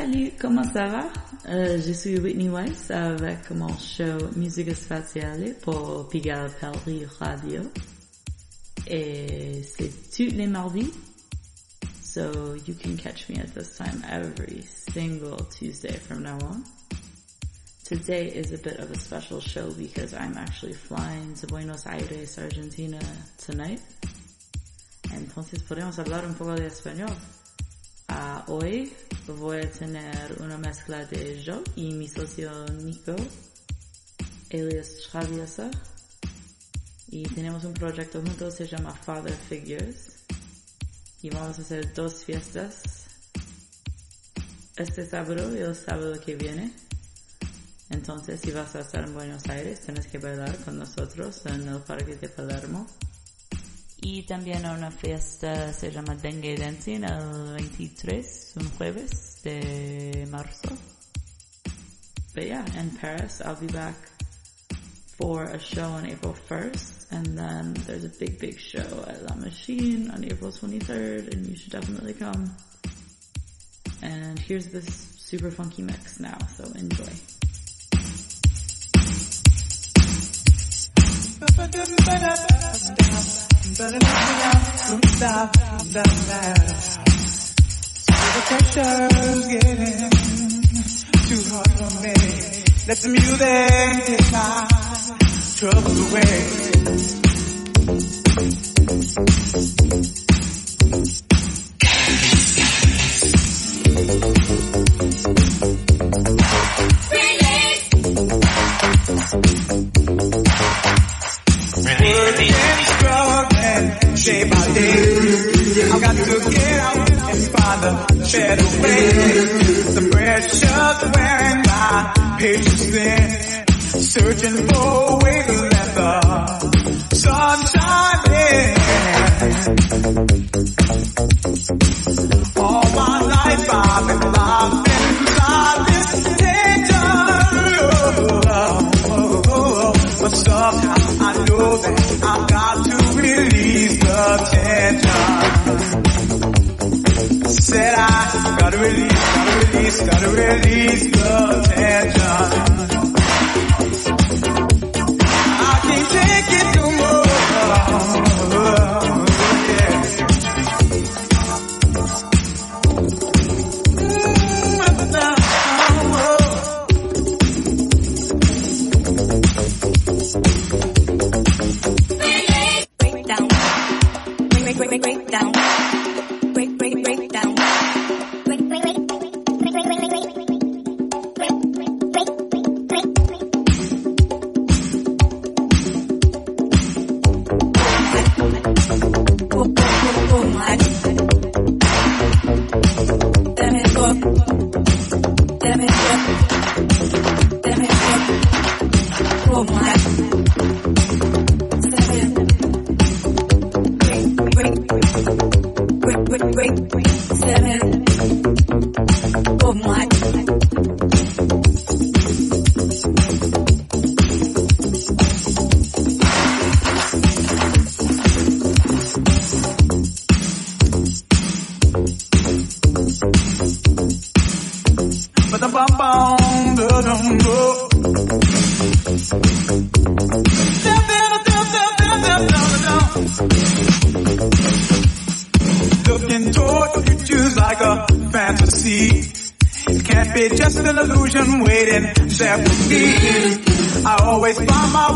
Salut, comment ça va? Euh, je suis Whitney Weiss avec mon show Musique spatiale pour Pigalle Paris Radio. Et c'est tous les mardis. So you can catch me at this time every single Tuesday from now on. Today is a bit of a special show because I'm actually flying to Buenos Aires, Argentina tonight. Entonces podemos hablar un poco de español. Uh, hoy voy a tener una mezcla de yo y mi socio Nico, alias Chaviosa. Y tenemos un proyecto juntos, se llama Father Figures. Y vamos a hacer dos fiestas. Este sábado y el sábado que viene. Entonces, si vas a estar en Buenos Aires, tienes que bailar con nosotros en el Parque de Palermo. Y también una fiesta se llama Dengue Dancing el 23, un jueves de marzo. But yeah, in Paris, I'll be back for a show on April 1st. And then there's a big, big show at La Machine on April 23rd, and you should definitely come. And here's this super funky mix now, so enjoy. Better let me out from stop, stop. The pressure's getting too hard me. Let the music take my troubles away. Pressure's wearing my patience thin. Searching for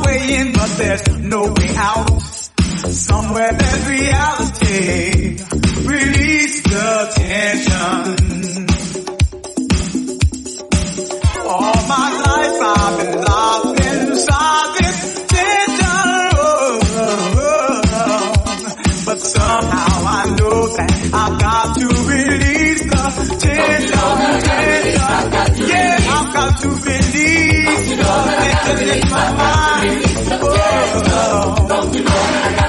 way in, but there's no way out. Somewhere there's reality. Release the tension. All my life I've been locked inside this tension. But somehow I know that I've got to release the tension. Yeah, I've got to release the tension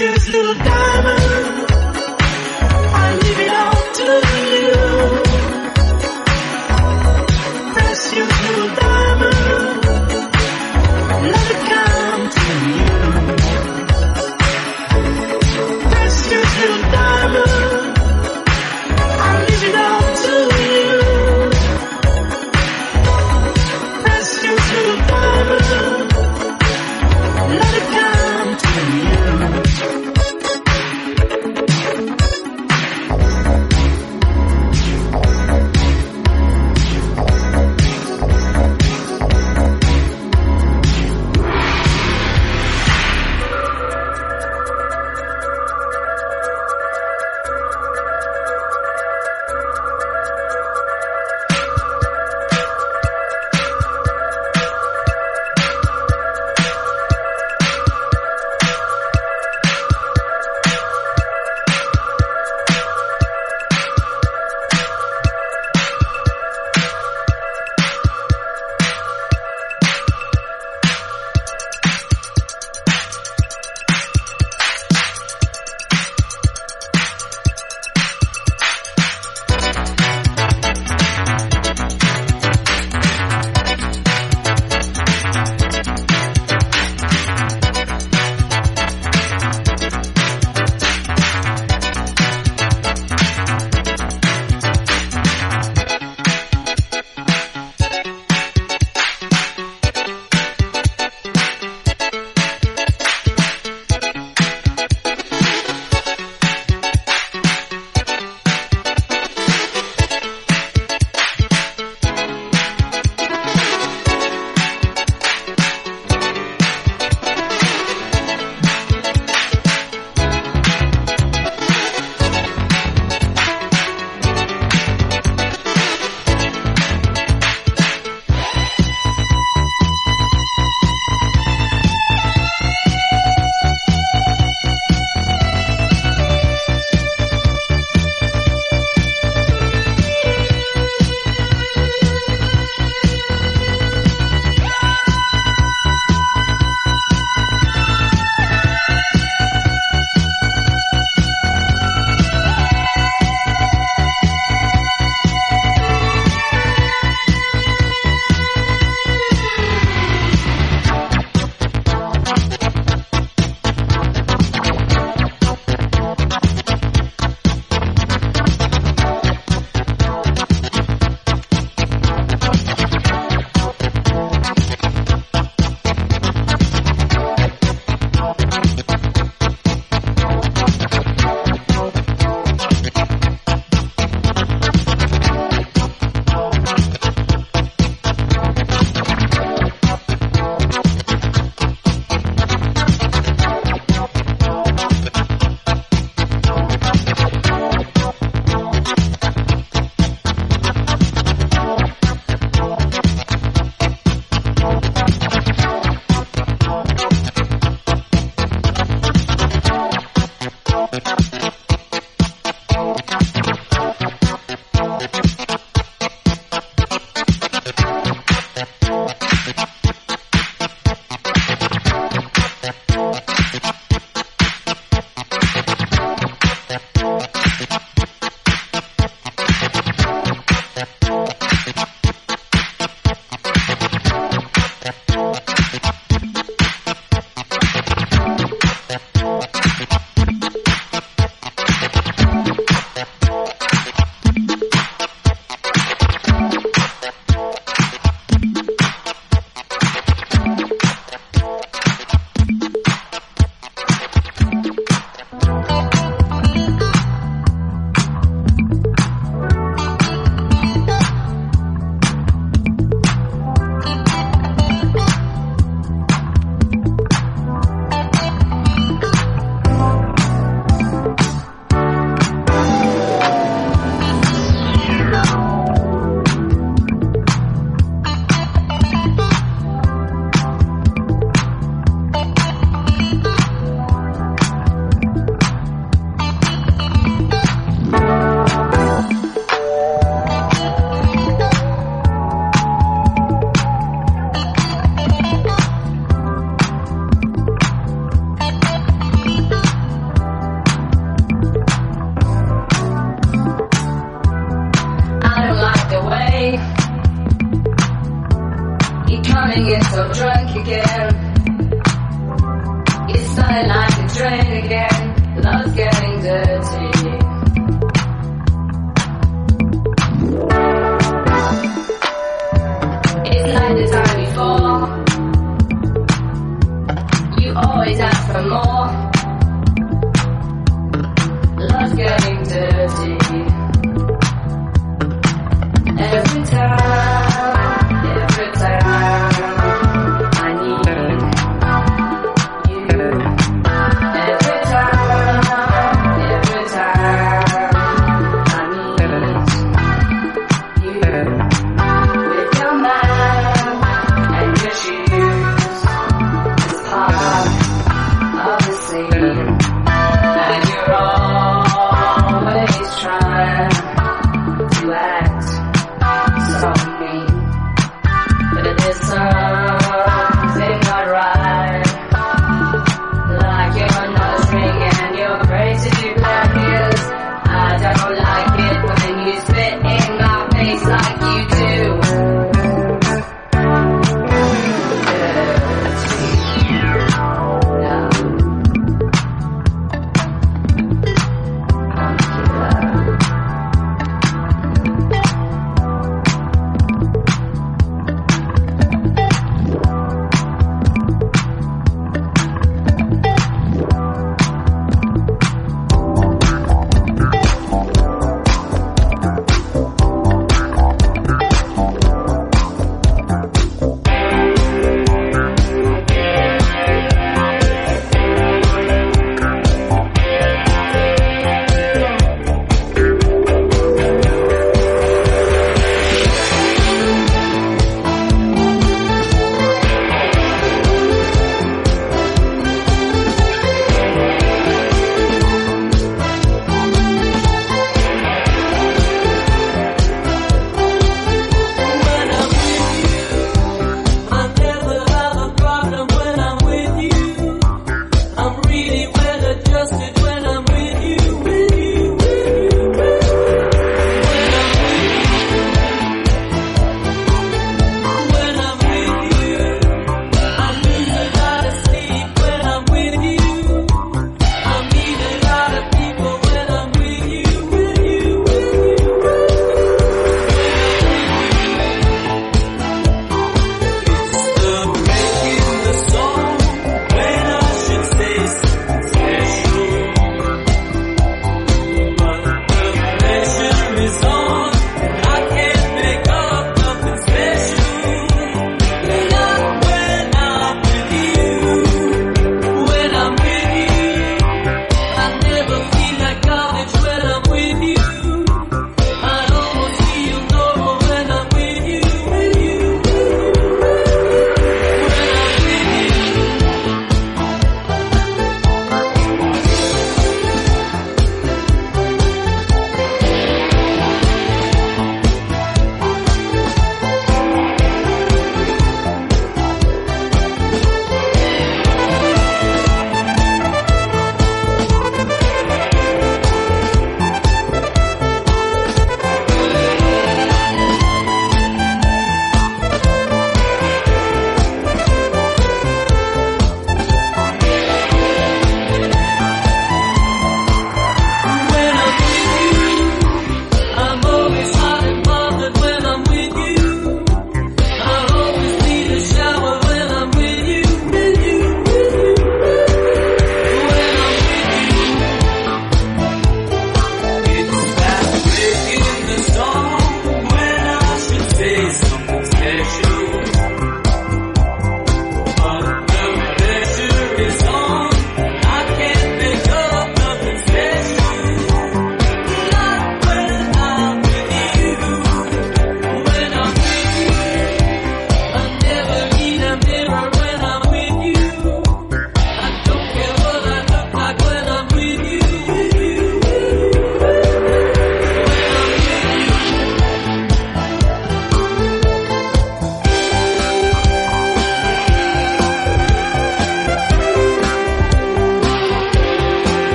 Precious little diamond.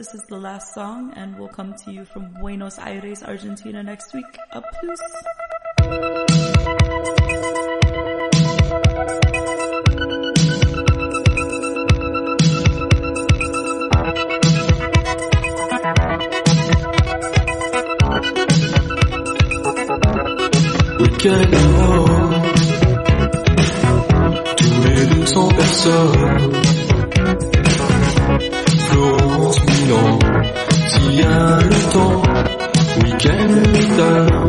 This is the last song and we'll come to you from Buenos Aires, Argentina next week. Up plus. Quel Tous les deux sont personnes S'il y a le temps, week-end,